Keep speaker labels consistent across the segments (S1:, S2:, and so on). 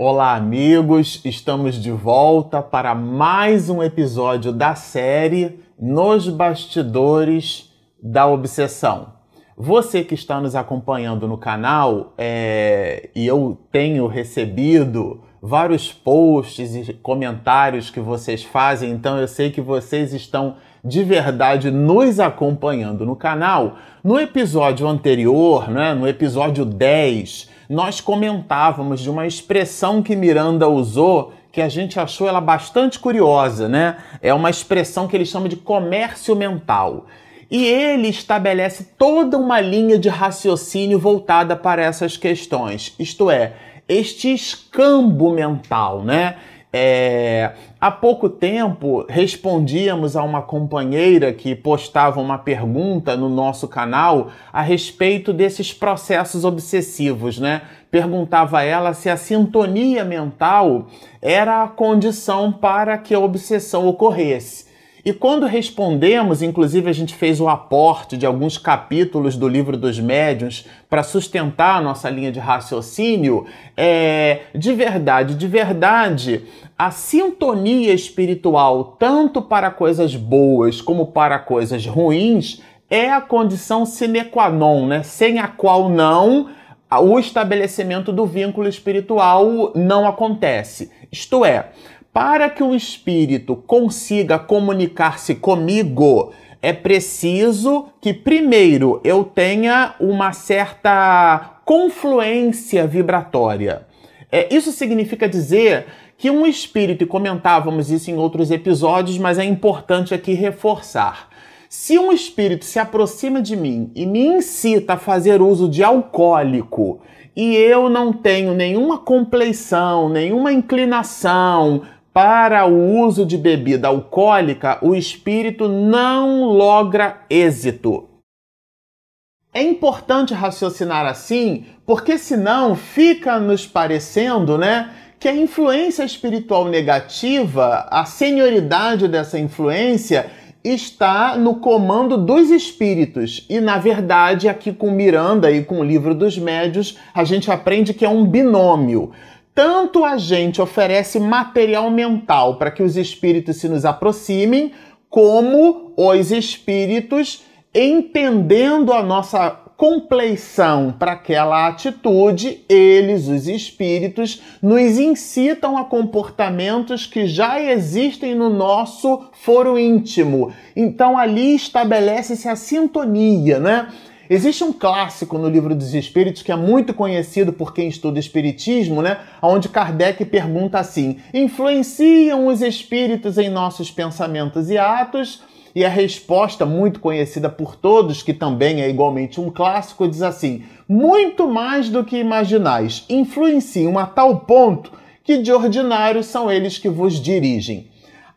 S1: Olá, amigos! Estamos de volta para mais um episódio da série Nos Bastidores da Obsessão. Você que está nos acompanhando no canal, é, e eu tenho recebido vários posts e comentários que vocês fazem, então eu sei que vocês estão de verdade nos acompanhando no canal. No episódio anterior, né, no episódio 10, nós comentávamos de uma expressão que Miranda usou que a gente achou ela bastante curiosa, né? É uma expressão que ele chama de comércio mental. E ele estabelece toda uma linha de raciocínio voltada para essas questões, isto é, este escambo mental, né? É, há pouco tempo respondíamos a uma companheira que postava uma pergunta no nosso canal a respeito desses processos obsessivos, né? Perguntava ela se a sintonia mental era a condição para que a obsessão ocorresse. E quando respondemos, inclusive a gente fez o aporte de alguns capítulos do livro dos médiuns para sustentar a nossa linha de raciocínio, é, de verdade, de verdade, a sintonia espiritual, tanto para coisas boas como para coisas ruins, é a condição sine qua non, né? sem a qual não o estabelecimento do vínculo espiritual não acontece. Isto é, para que o espírito consiga comunicar-se comigo, é preciso que primeiro eu tenha uma certa confluência vibratória. É, isso significa dizer que um espírito, e comentávamos isso em outros episódios, mas é importante aqui reforçar. Se um espírito se aproxima de mim e me incita a fazer uso de alcoólico, e eu não tenho nenhuma compleição, nenhuma inclinação para o uso de bebida alcoólica, o espírito não logra êxito. É importante raciocinar assim, porque senão fica nos parecendo, né, que a influência espiritual negativa, a senioridade dessa influência está no comando dos espíritos. E na verdade, aqui com Miranda e com o livro dos médios, a gente aprende que é um binômio tanto a gente oferece material mental para que os espíritos se nos aproximem, como os espíritos, entendendo a nossa compleição para aquela atitude, eles, os espíritos, nos incitam a comportamentos que já existem no nosso foro íntimo. Então ali estabelece-se a sintonia, né? Existe um clássico no livro dos Espíritos que é muito conhecido por quem estuda Espiritismo, né? Onde Kardec pergunta assim: influenciam os espíritos em nossos pensamentos e atos? E a resposta, muito conhecida por todos, que também é igualmente um clássico, diz assim: muito mais do que imaginais, influenciam a tal ponto que de ordinário são eles que vos dirigem.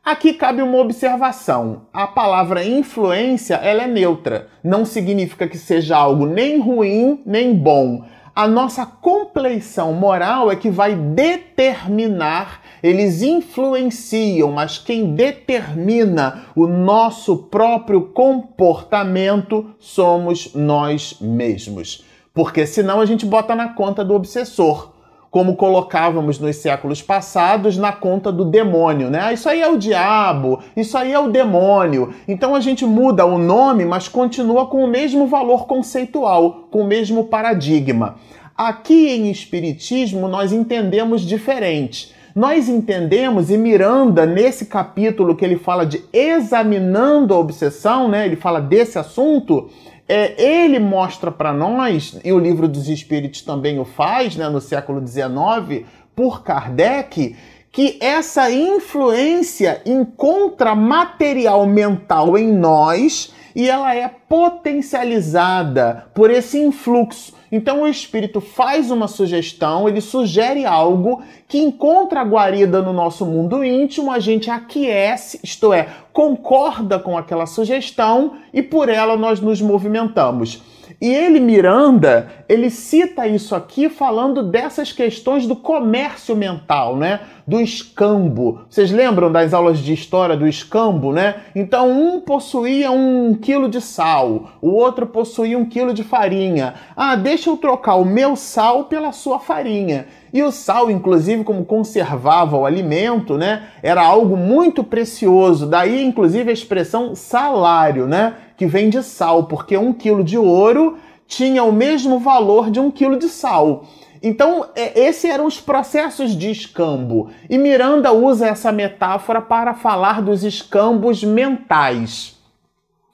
S1: Aqui cabe uma observação. A palavra influência ela é neutra. Não significa que seja algo nem ruim nem bom. A nossa compleição moral é que vai determinar, eles influenciam, mas quem determina o nosso próprio comportamento somos nós mesmos. Porque senão a gente bota na conta do obsessor como colocávamos nos séculos passados, na conta do demônio, né? Ah, isso aí é o diabo, isso aí é o demônio. Então a gente muda o nome, mas continua com o mesmo valor conceitual, com o mesmo paradigma. Aqui em Espiritismo nós entendemos diferente. Nós entendemos, e Miranda, nesse capítulo que ele fala de examinando a obsessão, né? Ele fala desse assunto é, ele mostra para nós, e o livro dos Espíritos também o faz, né, no século XIX, por Kardec, que essa influência encontra material mental em nós e ela é potencializada por esse influxo. Então o espírito faz uma sugestão, ele sugere algo que encontra guarida no nosso mundo íntimo, a gente aquece, isto é, concorda com aquela sugestão e por ela nós nos movimentamos. E ele, Miranda, ele cita isso aqui falando dessas questões do comércio mental, né? Do escambo. Vocês lembram das aulas de história do escambo, né? Então, um possuía um quilo de sal, o outro possuía um quilo de farinha. Ah, deixa eu trocar o meu sal pela sua farinha. E o sal, inclusive, como conservava o alimento, né, era algo muito precioso. Daí, inclusive, a expressão salário, né, que vem de sal, porque um quilo de ouro tinha o mesmo valor de um quilo de sal. Então, é, esses eram os processos de escambo. E Miranda usa essa metáfora para falar dos escambos mentais.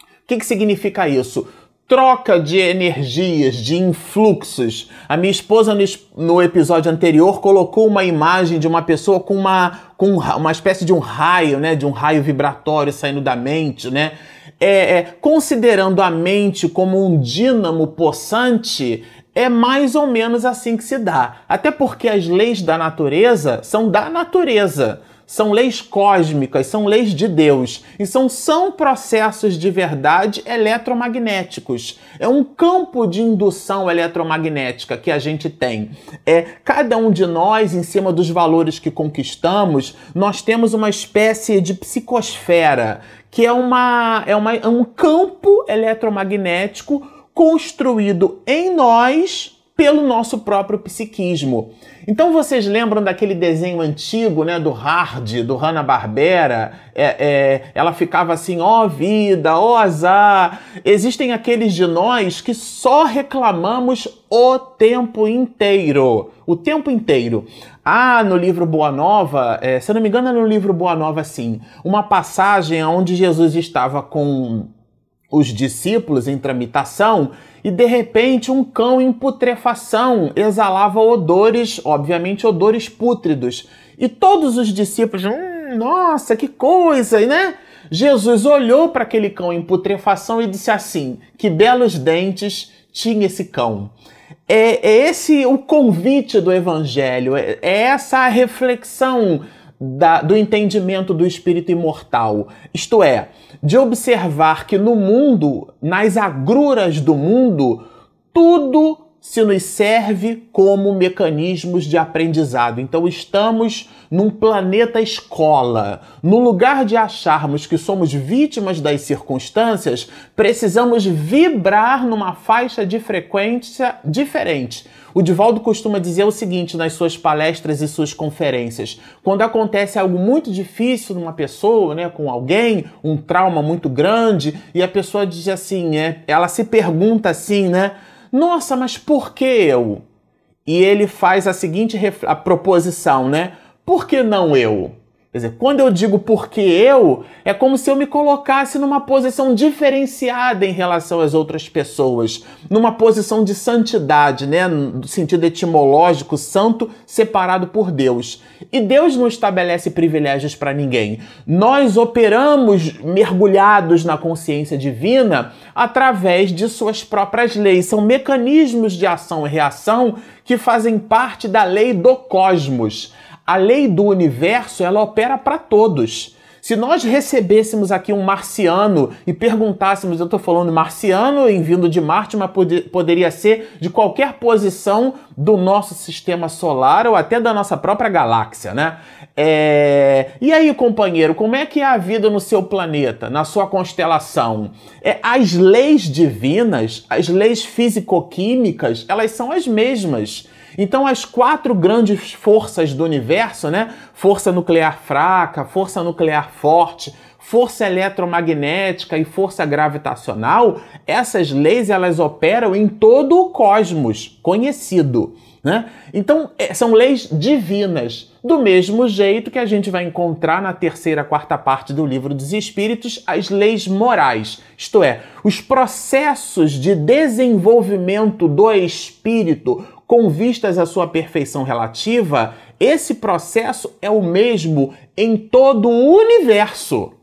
S1: O que, que significa isso? troca de energias, de influxos. A minha esposa, no episódio anterior, colocou uma imagem de uma pessoa com uma, com uma espécie de um raio, né? De um raio vibratório saindo da mente, né? É, é, considerando a mente como um dínamo possante, é mais ou menos assim que se dá. Até porque as leis da natureza são da natureza são leis cósmicas, são leis de Deus e são, são processos de verdade eletromagnéticos. É um campo de indução eletromagnética que a gente tem. É cada um de nós, em cima dos valores que conquistamos, nós temos uma espécie de psicosfera que é, uma, é, uma, é um campo eletromagnético construído em nós pelo nosso próprio psiquismo. Então vocês lembram daquele desenho antigo, né, do Hard, do Hanna-Barbera? É, é, ela ficava assim, ó oh, vida, ó oh, azar. Existem aqueles de nós que só reclamamos o tempo inteiro. O tempo inteiro. Ah, no livro Boa Nova, é, se eu não me engano é no livro Boa Nova, sim, uma passagem onde Jesus estava com os discípulos em tramitação e de repente um cão em putrefação exalava odores, obviamente odores pútridos. E todos os discípulos, hum, nossa, que coisa, né? Jesus olhou para aquele cão em putrefação e disse assim: Que belos dentes tinha esse cão. É, é esse o convite do Evangelho, é, é essa a reflexão da, do entendimento do espírito imortal. Isto é, de observar que no mundo, nas agruras do mundo, tudo se nos serve como mecanismos de aprendizado. Então estamos num planeta escola. No lugar de acharmos que somos vítimas das circunstâncias, precisamos vibrar numa faixa de frequência diferente. O Divaldo costuma dizer o seguinte nas suas palestras e suas conferências: quando acontece algo muito difícil numa pessoa, né, com alguém, um trauma muito grande, e a pessoa diz assim, é, ela se pergunta assim, né? Nossa, mas por que eu? E ele faz a seguinte a proposição, né? Por que não eu? Quer dizer, quando eu digo porque eu, é como se eu me colocasse numa posição diferenciada em relação às outras pessoas, numa posição de santidade, né, no sentido etimológico, santo separado por Deus. E Deus não estabelece privilégios para ninguém. Nós operamos mergulhados na consciência divina através de suas próprias leis. São mecanismos de ação e reação que fazem parte da lei do cosmos a lei do universo ela opera para todos. Se nós recebêssemos aqui um marciano e perguntássemos, eu estou falando marciano em vindo de Marte, mas pod poderia ser de qualquer posição do nosso sistema solar ou até da nossa própria galáxia, né? É... E aí, companheiro, como é que é a vida no seu planeta, na sua constelação? É, as leis divinas, as leis físico-químicas, elas são as mesmas. Então, as quatro grandes forças do universo, né? Força nuclear fraca, força nuclear forte, força eletromagnética e força gravitacional, essas leis elas operam em todo o cosmos conhecido. Né? Então, é, são leis divinas, do mesmo jeito que a gente vai encontrar na terceira, quarta parte do livro dos Espíritos as leis morais, isto é, os processos de desenvolvimento do espírito com vistas à sua perfeição relativa, esse processo é o mesmo em todo o universo.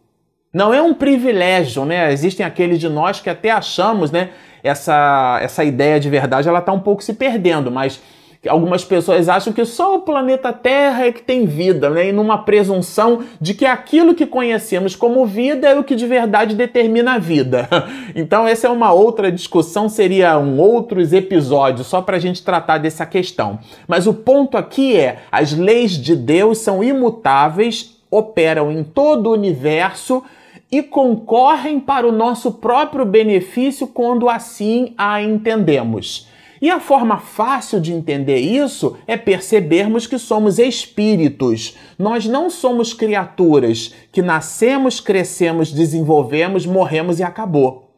S1: Não é um privilégio, né? Existem aqueles de nós que até achamos, né? Essa, essa ideia de verdade ela está um pouco se perdendo, mas Algumas pessoas acham que só o planeta Terra é que tem vida, né? E numa presunção de que aquilo que conhecemos como vida é o que de verdade determina a vida. Então, essa é uma outra discussão, seria um outros episódios só para a gente tratar dessa questão. Mas o ponto aqui é: as leis de Deus são imutáveis, operam em todo o universo e concorrem para o nosso próprio benefício quando assim a entendemos. E a forma fácil de entender isso é percebermos que somos espíritos. Nós não somos criaturas que nascemos, crescemos, desenvolvemos, morremos e acabou.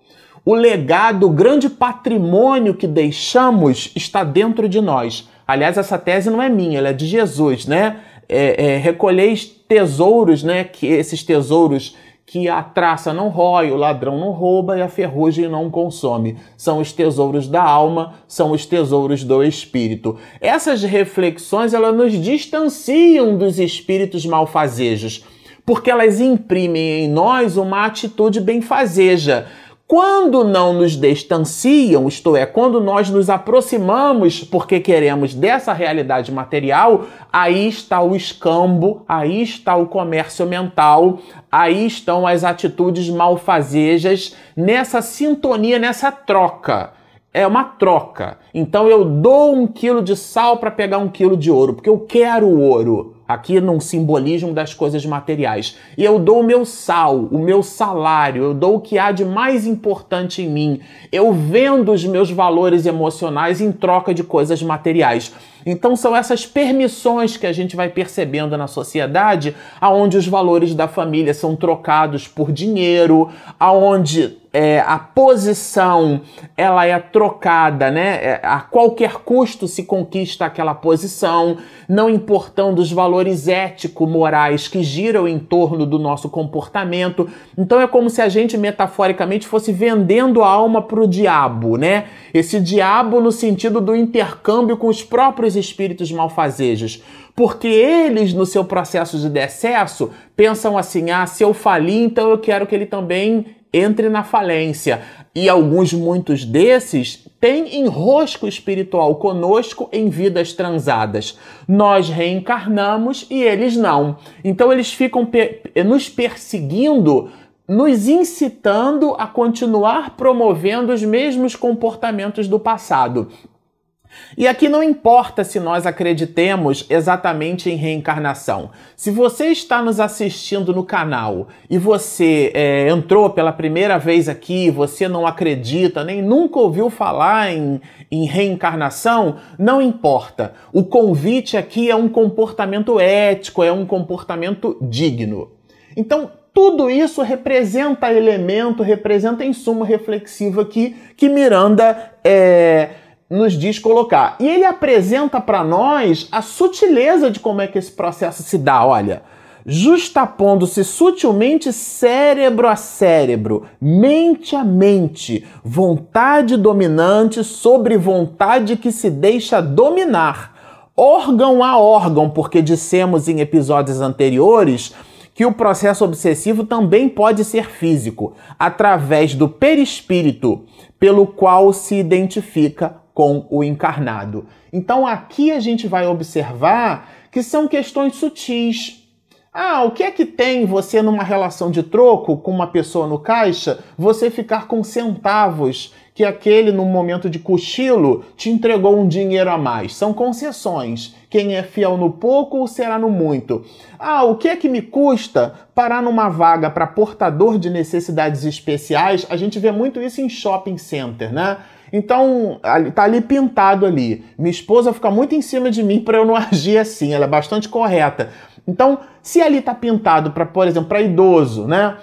S1: O legado, o grande patrimônio que deixamos está dentro de nós. Aliás, essa tese não é minha, ela é de Jesus, né? É, é, recolheis tesouros, né? Que esses tesouros que a traça não rói, o ladrão não rouba e a ferrugem não consome. São os tesouros da alma, são os tesouros do espírito. Essas reflexões elas nos distanciam dos espíritos malfazejos, porque elas imprimem em nós uma atitude benfazeja quando não nos distanciam, isto é, quando nós nos aproximamos porque queremos dessa realidade material, aí está o escambo, aí está o comércio mental, aí estão as atitudes malfazejas nessa sintonia, nessa troca. É uma troca. Então eu dou um quilo de sal para pegar um quilo de ouro, porque eu quero o ouro aqui num simbolismo das coisas materiais. E eu dou o meu sal, o meu salário, eu dou o que há de mais importante em mim. Eu vendo os meus valores emocionais em troca de coisas materiais. Então são essas permissões que a gente vai percebendo na sociedade, aonde os valores da família são trocados por dinheiro, aonde é, a posição ela é trocada, né? É, a qualquer custo se conquista aquela posição, não importando os valores ético-morais que giram em torno do nosso comportamento. Então é como se a gente metaforicamente fosse vendendo a alma para o diabo, né? Esse diabo no sentido do intercâmbio com os próprios espíritos malfazejos porque eles, no seu processo de decesso, pensam assim: ah, se eu falir, então eu quero que ele também entre na falência. E alguns, muitos desses, têm enrosco espiritual conosco em vidas transadas. Nós reencarnamos e eles não. Então eles ficam nos perseguindo nos incitando a continuar promovendo os mesmos comportamentos do passado. E aqui não importa se nós acreditemos exatamente em reencarnação. Se você está nos assistindo no canal e você é, entrou pela primeira vez aqui, você não acredita, nem nunca ouviu falar em, em reencarnação, não importa. O convite aqui é um comportamento ético, é um comportamento digno. Então, tudo isso representa elemento, representa insumo reflexivo aqui que Miranda é nos diz colocar. E ele apresenta para nós a sutileza de como é que esse processo se dá. Olha, justapondo-se sutilmente cérebro a cérebro, mente a mente, vontade dominante sobre vontade que se deixa dominar, órgão a órgão, porque dissemos em episódios anteriores que o processo obsessivo também pode ser físico, através do perispírito, pelo qual se identifica com o encarnado. Então aqui a gente vai observar que são questões sutis. Ah, o que é que tem você numa relação de troco com uma pessoa no caixa, você ficar com centavos que aquele, no momento de cochilo, te entregou um dinheiro a mais. São concessões. Quem é fiel no pouco será no muito. Ah, o que é que me custa parar numa vaga para portador de necessidades especiais? A gente vê muito isso em shopping center, né? Então, tá ali pintado ali. Minha esposa fica muito em cima de mim para eu não agir assim, ela é bastante correta. Então, se ali tá pintado para, por exemplo, para idoso, né?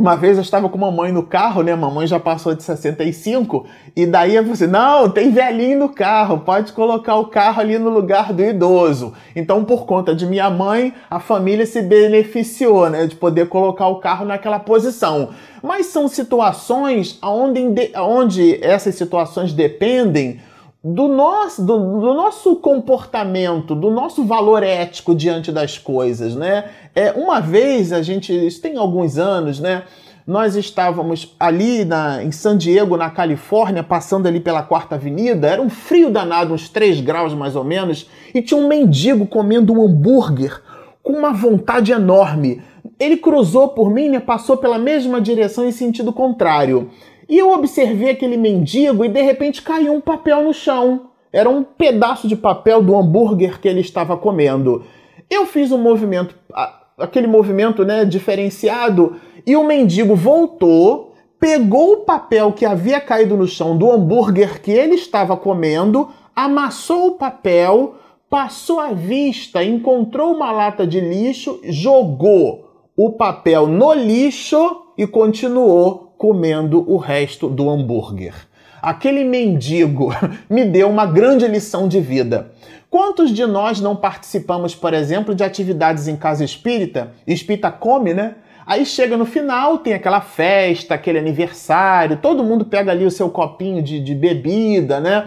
S1: Uma vez eu estava com mamãe no carro, né? Mamãe já passou de 65, e daí eu falei assim: não, tem velhinho no carro, pode colocar o carro ali no lugar do idoso. Então, por conta de minha mãe, a família se beneficiou, né? De poder colocar o carro naquela posição. Mas são situações onde, onde essas situações dependem do nosso, do, do, nosso comportamento, do nosso valor ético diante das coisas, né? É, uma vez a gente, isso tem alguns anos, né? Nós estávamos ali na, em San Diego, na Califórnia, passando ali pela Quarta Avenida, era um frio danado, uns 3 graus mais ou menos, e tinha um mendigo comendo um hambúrguer com uma vontade enorme. Ele cruzou por mim, né, passou pela mesma direção em sentido contrário. E eu observei aquele mendigo e de repente caiu um papel no chão. Era um pedaço de papel do hambúrguer que ele estava comendo. Eu fiz um movimento, aquele movimento né, diferenciado, e o mendigo voltou, pegou o papel que havia caído no chão do hambúrguer que ele estava comendo, amassou o papel, passou a vista, encontrou uma lata de lixo, jogou o papel no lixo e continuou comendo o resto do hambúrguer. Aquele mendigo me deu uma grande lição de vida. Quantos de nós não participamos, por exemplo, de atividades em casa espírita? Espírita come, né? Aí chega no final, tem aquela festa, aquele aniversário, todo mundo pega ali o seu copinho de, de bebida, né?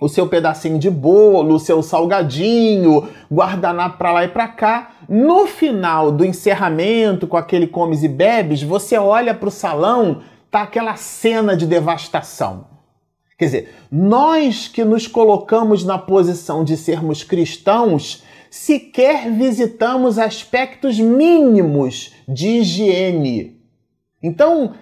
S1: O seu pedacinho de bolo, o seu salgadinho, guardanapo para lá e para cá. No final do encerramento, com aquele comes e bebes, você olha para o salão, tá aquela cena de devastação. Quer dizer, nós que nos colocamos na posição de sermos cristãos, sequer visitamos aspectos mínimos de higiene. Então,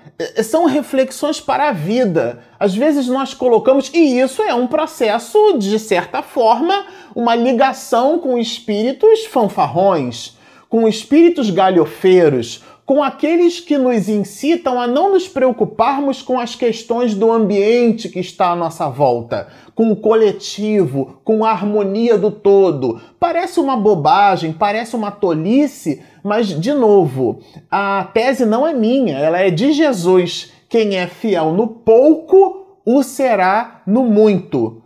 S1: são reflexões para a vida. Às vezes nós colocamos, e isso é um processo, de certa forma, uma ligação com espíritos fanfarrões, com espíritos galhofeiros, com aqueles que nos incitam a não nos preocuparmos com as questões do ambiente que está à nossa volta, com o coletivo, com a harmonia do todo. Parece uma bobagem, parece uma tolice, mas, de novo, a tese não é minha, ela é de Jesus. Quem é fiel no pouco, o será no muito.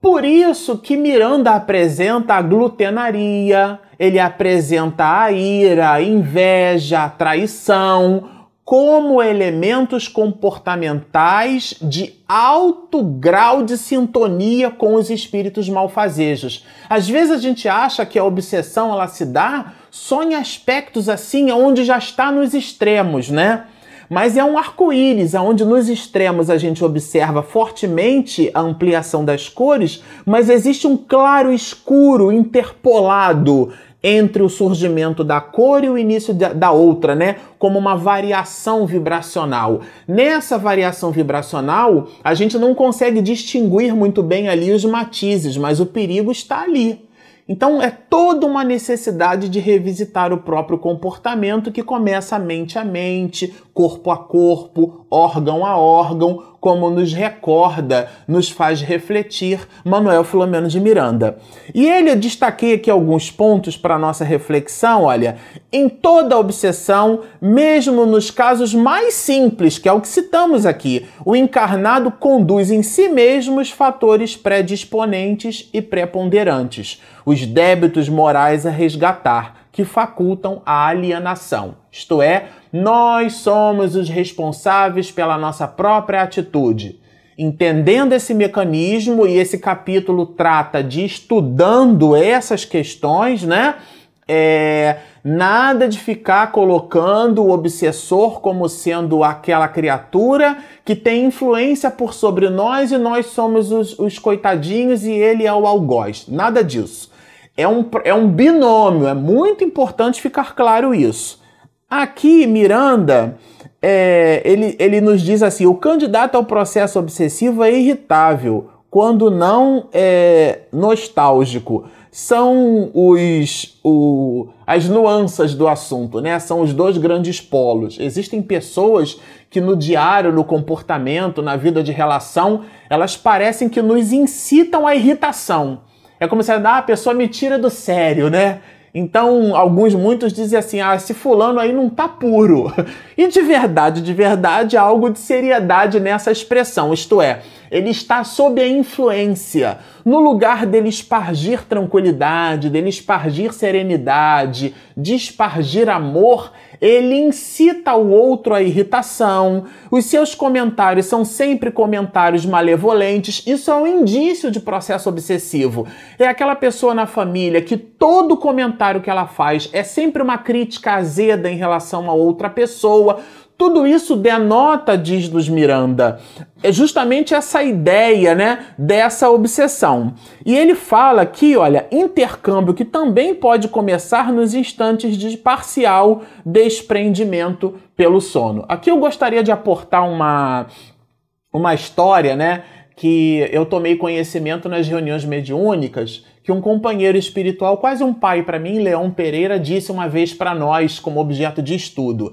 S1: Por isso que Miranda apresenta a glutenaria, ele apresenta a ira, a inveja, a traição como elementos comportamentais de alto grau de sintonia com os espíritos malfazejos. Às vezes a gente acha que a obsessão ela se dá só em aspectos assim onde já está nos extremos, né? Mas é um arco-íris, onde nos extremos a gente observa fortemente a ampliação das cores, mas existe um claro escuro interpolado entre o surgimento da cor e o início da outra, né? Como uma variação vibracional. Nessa variação vibracional, a gente não consegue distinguir muito bem ali os matizes, mas o perigo está ali. Então é toda uma necessidade de revisitar o próprio comportamento que começa mente a mente, corpo a corpo, órgão a órgão, como nos recorda, nos faz refletir Manuel Filomeno de Miranda. E ele destaquei aqui alguns pontos para nossa reflexão, olha, em toda obsessão, mesmo nos casos mais simples, que é o que citamos aqui, o encarnado conduz em si mesmo os fatores predisponentes e preponderantes, os débitos morais a resgatar, que facultam a alienação, isto é, nós somos os responsáveis pela nossa própria atitude. Entendendo esse mecanismo, e esse capítulo trata de estudando essas questões, né? É, nada de ficar colocando o obsessor como sendo aquela criatura que tem influência por sobre nós e nós somos os, os coitadinhos e ele é o algoz. Nada disso. É um, é um binômio, é muito importante ficar claro isso. Aqui, Miranda, é, ele, ele nos diz assim: o candidato ao processo obsessivo é irritável, quando não é nostálgico. São os, o, as nuances do assunto, né? São os dois grandes polos. Existem pessoas que no diário, no comportamento, na vida de relação, elas parecem que nos incitam à irritação. É como se ah, a pessoa me tira do sério, né? Então, alguns, muitos dizem assim: ah, esse fulano aí não tá puro. E de verdade, de verdade, há algo de seriedade nessa expressão, isto é, ele está sob a influência. No lugar dele espargir tranquilidade, dele espargir serenidade, de espargir amor, ele incita o outro à irritação. Os seus comentários são sempre comentários malevolentes. Isso é um indício de processo obsessivo. É aquela pessoa na família que todo comentário que ela faz é sempre uma crítica azeda em relação a outra pessoa tudo isso denota, diz Luz Miranda, é justamente essa ideia, né, dessa obsessão. E ele fala aqui, olha, intercâmbio que também pode começar nos instantes de parcial desprendimento pelo sono. Aqui eu gostaria de aportar uma uma história, né, que eu tomei conhecimento nas reuniões mediúnicas que um companheiro espiritual, quase um pai para mim, Leão Pereira, disse uma vez para nós como objeto de estudo.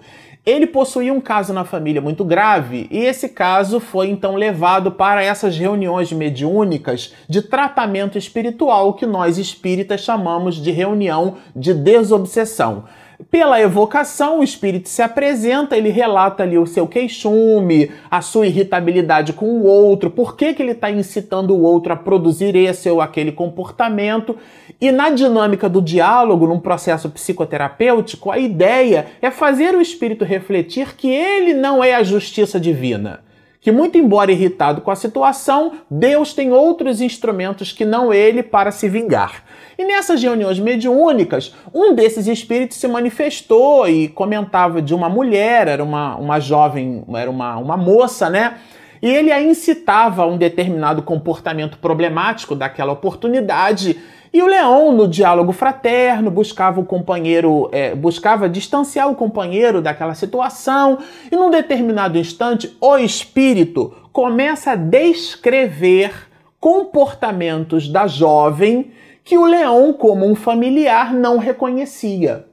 S1: Ele possuía um caso na família muito grave e esse caso foi então levado para essas reuniões mediúnicas de tratamento espiritual que nós espíritas chamamos de reunião de desobsessão. Pela evocação, o espírito se apresenta, ele relata ali o seu queixume, a sua irritabilidade com o outro, por que, que ele está incitando o outro a produzir esse ou aquele comportamento. E na dinâmica do diálogo, num processo psicoterapêutico, a ideia é fazer o espírito refletir que ele não é a justiça divina que, muito embora irritado com a situação, Deus tem outros instrumentos que não ele para se vingar. E nessas reuniões mediúnicas, um desses espíritos se manifestou e comentava de uma mulher, era uma, uma jovem, era uma, uma moça, né? E ele a incitava a um determinado comportamento problemático daquela oportunidade e o Leão, no diálogo fraterno, buscava o companheiro, é, buscava distanciar o companheiro daquela situação, e num determinado instante, o espírito começa a descrever comportamentos da jovem que o Leão, como um familiar, não reconhecia.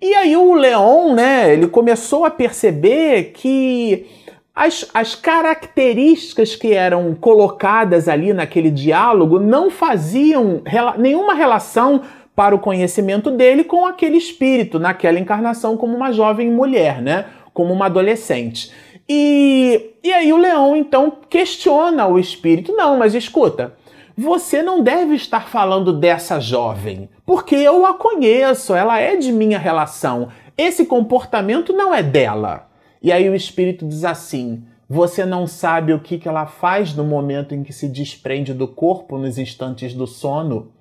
S1: E aí o Leão, né, ele começou a perceber que as, as características que eram colocadas ali naquele diálogo não faziam rela nenhuma relação para o conhecimento dele com aquele espírito, naquela encarnação, como uma jovem mulher, né? Como uma adolescente. E, e aí o leão então questiona o espírito: não, mas escuta, você não deve estar falando dessa jovem, porque eu a conheço, ela é de minha relação. Esse comportamento não é dela. E aí o espírito diz assim: você não sabe o que, que ela faz no momento em que se desprende do corpo nos instantes do sono.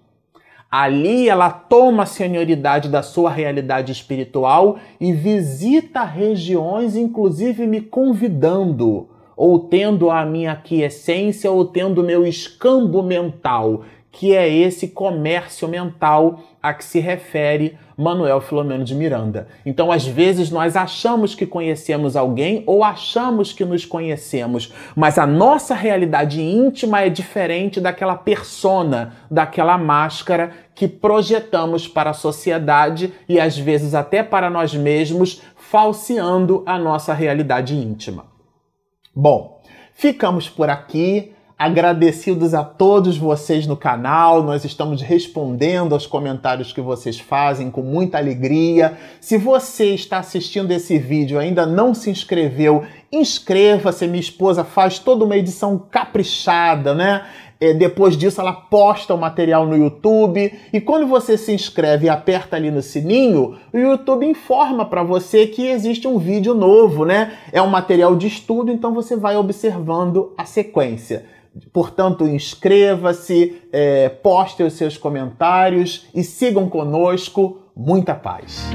S1: Ali ela toma a senioridade da sua realidade espiritual e visita regiões, inclusive me convidando, ou tendo a minha aquiescência, ou tendo meu escambo mental, que é esse comércio mental a que se refere Manuel Filomeno de Miranda. Então, às vezes, nós achamos que conhecemos alguém ou achamos que nos conhecemos, mas a nossa realidade íntima é diferente daquela persona, daquela máscara que projetamos para a sociedade e às vezes até para nós mesmos, falseando a nossa realidade íntima. Bom, ficamos por aqui. Agradecidos a todos vocês no canal, nós estamos respondendo aos comentários que vocês fazem com muita alegria. Se você está assistindo esse vídeo e ainda não se inscreveu, inscreva-se. Minha esposa faz toda uma edição caprichada, né? É, depois disso, ela posta o material no YouTube. E quando você se inscreve e aperta ali no sininho, o YouTube informa para você que existe um vídeo novo, né? É um material de estudo, então você vai observando a sequência. Portanto, inscreva-se, é, poste os seus comentários e sigam conosco. Muita paz.